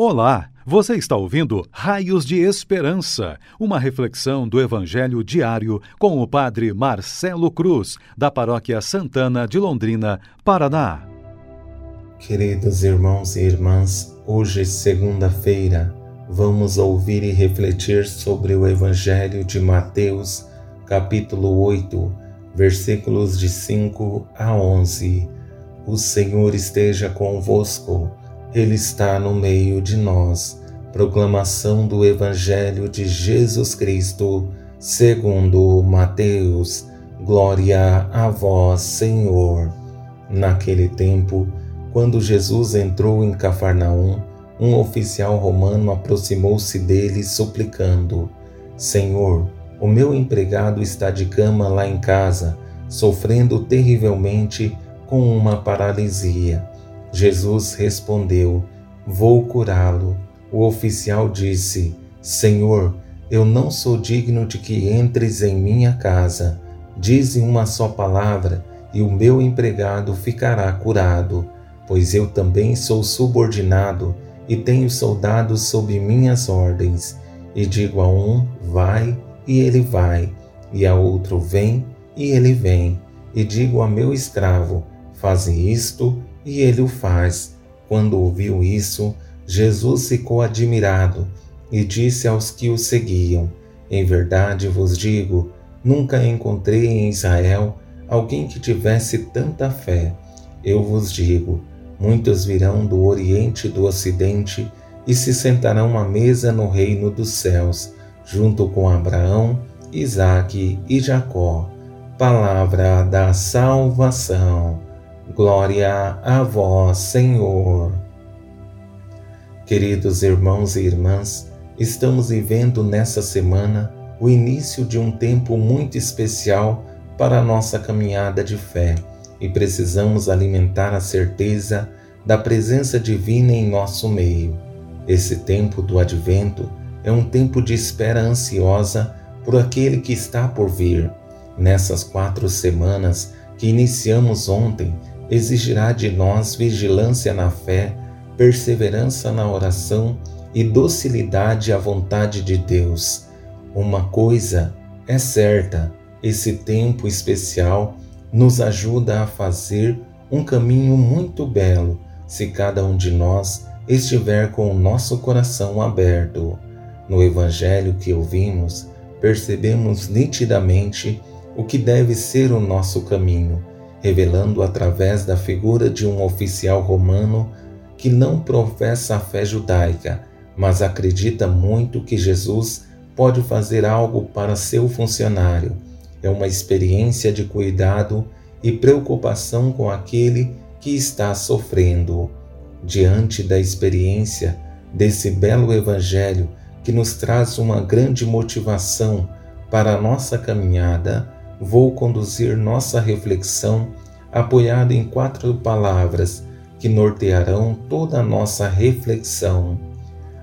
Olá, você está ouvindo Raios de Esperança, uma reflexão do Evangelho diário com o Padre Marcelo Cruz, da Paróquia Santana de Londrina, Paraná. Queridos irmãos e irmãs, hoje, segunda-feira, vamos ouvir e refletir sobre o Evangelho de Mateus, capítulo 8, versículos de 5 a 11. O Senhor esteja convosco. Ele está no meio de nós. Proclamação do Evangelho de Jesus Cristo, segundo Mateus. Glória a vós, Senhor. Naquele tempo, quando Jesus entrou em Cafarnaum, um oficial romano aproximou-se dele suplicando: Senhor, o meu empregado está de cama lá em casa, sofrendo terrivelmente com uma paralisia. Jesus respondeu: Vou curá-lo. O oficial disse: Senhor, eu não sou digno de que entres em minha casa. Dize uma só palavra e o meu empregado ficará curado, pois eu também sou subordinado e tenho soldados sob minhas ordens. E digo a um: vai, e ele vai, e a outro: vem, e ele vem. E digo a meu escravo: faze isto, e ele o faz. Quando ouviu isso, Jesus ficou admirado e disse aos que o seguiam: Em verdade vos digo, nunca encontrei em Israel alguém que tivesse tanta fé. Eu vos digo: muitos virão do Oriente e do Ocidente e se sentarão à mesa no reino dos céus, junto com Abraão, Isaque e Jacó. Palavra da salvação. Glória a vós, Senhor. Queridos irmãos e irmãs, estamos vivendo nessa semana o início de um tempo muito especial para a nossa caminhada de fé e precisamos alimentar a certeza da presença divina em nosso meio. Esse tempo do advento é um tempo de espera ansiosa por aquele que está por vir. Nessas quatro semanas que iniciamos ontem, exigirá de nós vigilância na fé, perseverança na oração e docilidade à vontade de Deus. Uma coisa é certa: esse tempo especial nos ajuda a fazer um caminho muito belo se cada um de nós estiver com o nosso coração aberto. No Evangelho que ouvimos, percebemos nitidamente o que deve ser o nosso caminho revelando através da figura de um oficial romano que não professa a fé judaica, mas acredita muito que Jesus pode fazer algo para seu funcionário. É uma experiência de cuidado e preocupação com aquele que está sofrendo. Diante da experiência desse belo Evangelho que nos traz uma grande motivação para a nossa caminhada, vou conduzir nossa reflexão apoiada em quatro palavras que nortearão toda a nossa reflexão.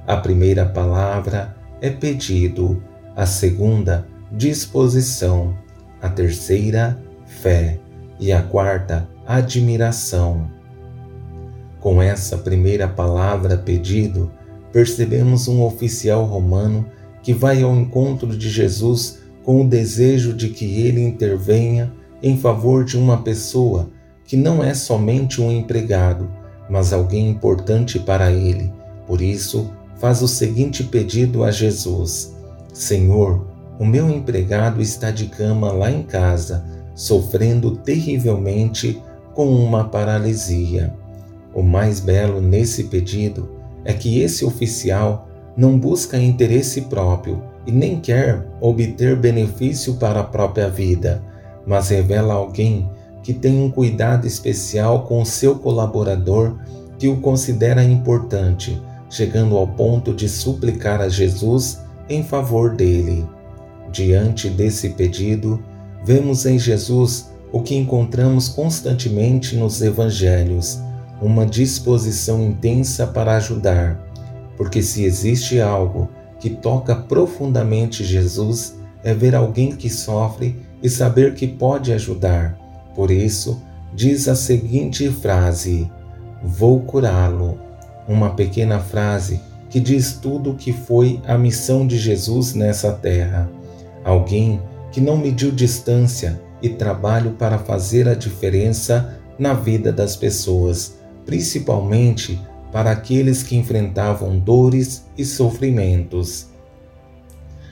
A primeira palavra é pedido, a segunda, disposição, a terceira, fé e a quarta, admiração. Com essa primeira palavra, pedido, percebemos um oficial romano que vai ao encontro de Jesus com o desejo de que ele intervenha em favor de uma pessoa que não é somente um empregado, mas alguém importante para ele. Por isso, faz o seguinte pedido a Jesus: Senhor, o meu empregado está de cama lá em casa, sofrendo terrivelmente com uma paralisia. O mais belo nesse pedido é que esse oficial não busca interesse próprio e nem quer obter benefício para a própria vida, mas revela alguém que tem um cuidado especial com o seu colaborador que o considera importante, chegando ao ponto de suplicar a Jesus em favor dele. Diante desse pedido, vemos em Jesus o que encontramos constantemente nos evangelhos, uma disposição intensa para ajudar, porque se existe algo que toca profundamente Jesus é ver alguém que sofre e saber que pode ajudar. Por isso, diz a seguinte frase: Vou curá-lo. uma pequena frase que diz tudo o que foi a missão de Jesus nessa terra. Alguém que não mediu distância e trabalho para fazer a diferença na vida das pessoas, principalmente para aqueles que enfrentavam dores e sofrimentos.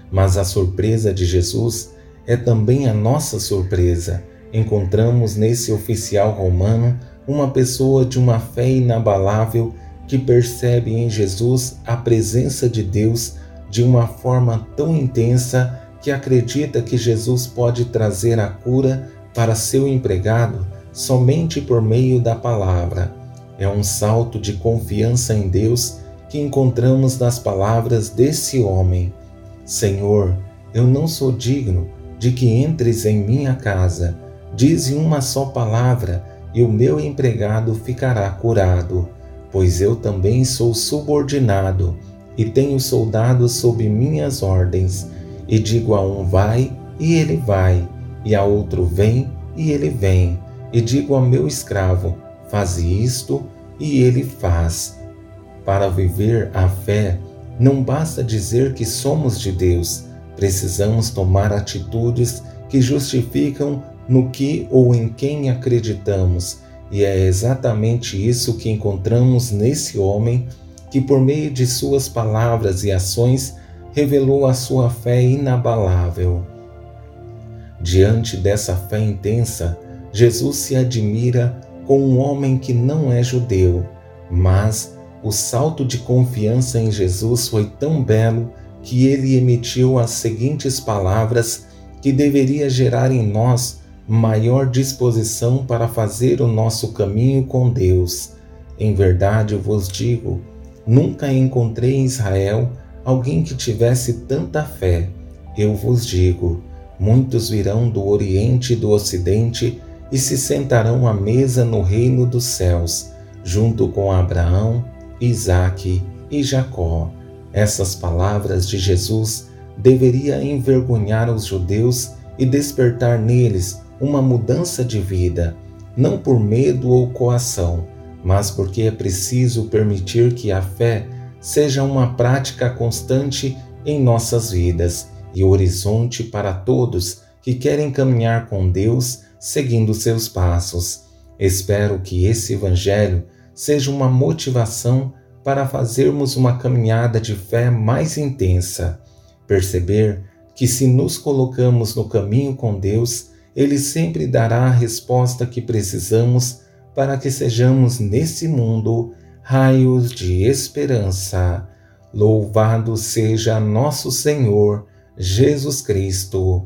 Mas a surpresa de Jesus é também a nossa surpresa. Encontramos nesse oficial romano uma pessoa de uma fé inabalável que percebe em Jesus a presença de Deus de uma forma tão intensa que acredita que Jesus pode trazer a cura para seu empregado somente por meio da palavra. É um salto de confiança em Deus que encontramos nas palavras desse homem: Senhor, eu não sou digno de que entres em minha casa. Dize uma só palavra e o meu empregado ficará curado, pois eu também sou subordinado e tenho soldados sob minhas ordens. E digo a um vai, e ele vai, e a outro vem, e ele vem. E digo ao meu escravo, faze isto, e ele faz. Para viver a fé, não basta dizer que somos de Deus, precisamos tomar atitudes que justificam no que ou em quem acreditamos, e é exatamente isso que encontramos nesse homem que, por meio de suas palavras e ações, revelou a sua fé inabalável. Diante dessa fé intensa, Jesus se admira com um homem que não é judeu, mas o salto de confiança em Jesus foi tão belo que ele emitiu as seguintes palavras que deveria gerar em nós maior disposição para fazer o nosso caminho com Deus. Em verdade vos digo, nunca encontrei em Israel alguém que tivesse tanta fé. Eu vos digo: muitos virão do Oriente e do Ocidente e se sentarão à mesa no reino dos céus, junto com Abraão, Isaque e Jacó. Essas palavras de Jesus deveria envergonhar os judeus e despertar neles uma mudança de vida, não por medo ou coação, mas porque é preciso permitir que a fé seja uma prática constante em nossas vidas e horizonte para todos que querem caminhar com Deus seguindo seus passos. Espero que esse Evangelho seja uma motivação para fazermos uma caminhada de fé mais intensa. Perceber que, se nos colocamos no caminho com Deus, ele sempre dará a resposta que precisamos para que sejamos nesse mundo raios de esperança. Louvado seja nosso Senhor Jesus Cristo,